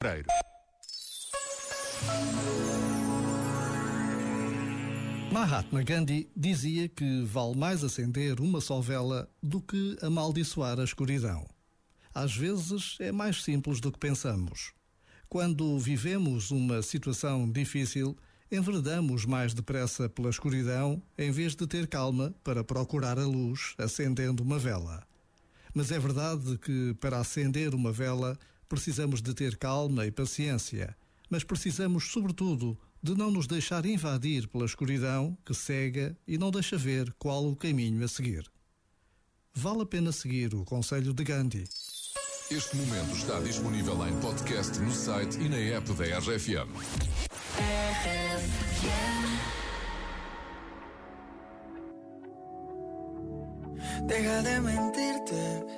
Pereiro. Mahatma Gandhi dizia que vale mais acender uma só vela do que amaldiçoar a escuridão. Às vezes é mais simples do que pensamos. Quando vivemos uma situação difícil, enveredamos mais depressa pela escuridão em vez de ter calma para procurar a luz acendendo uma vela. Mas é verdade que para acender uma vela precisamos de ter calma e paciência, mas precisamos, sobretudo, de não nos deixar invadir pela escuridão que cega e não deixa ver qual o caminho a seguir. Vale a pena seguir o conselho de Gandhi. Este momento está disponível em podcast no site e na app da RFM. Deja de mentirte.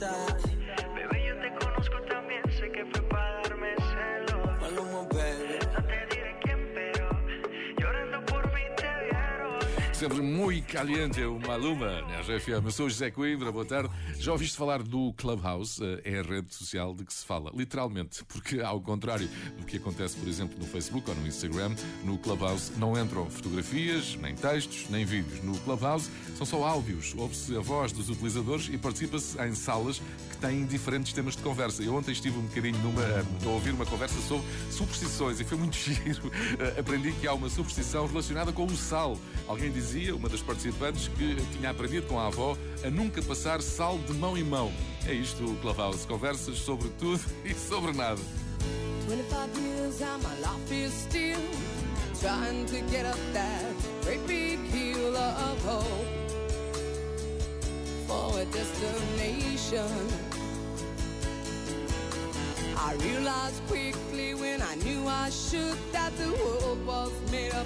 die Sempre muito caliente o Maluma na RFM. Eu sou o José Coimbra, boa tarde. Já ouviste falar do Clubhouse? Eh, É a rede social de que se fala, literalmente, porque ao contrário do que acontece, por exemplo, no Facebook ou no Instagram, no Clubhouse não entram fotografias, nem textos, nem vídeos. No Clubhouse são só áudios, ouve-se a voz dos utilizadores e participa-se em salas que têm diferentes temas de conversa. Eu ontem estive um bocadinho numa, a ouvir uma conversa sobre superstições e foi muito giro. Eh, Aprendi que há uma superstição relacionada com o sal. Alguém dizia, uma das participantes, que tinha aprendido com a avó a nunca passar sal de mão em mão. É isto o Clubhouse. Conversas sobre tudo e sobre nada. 25 years and my life is still trying to get up that great big hill of hope for a destination. I realized quickly when I knew I should that the world was made up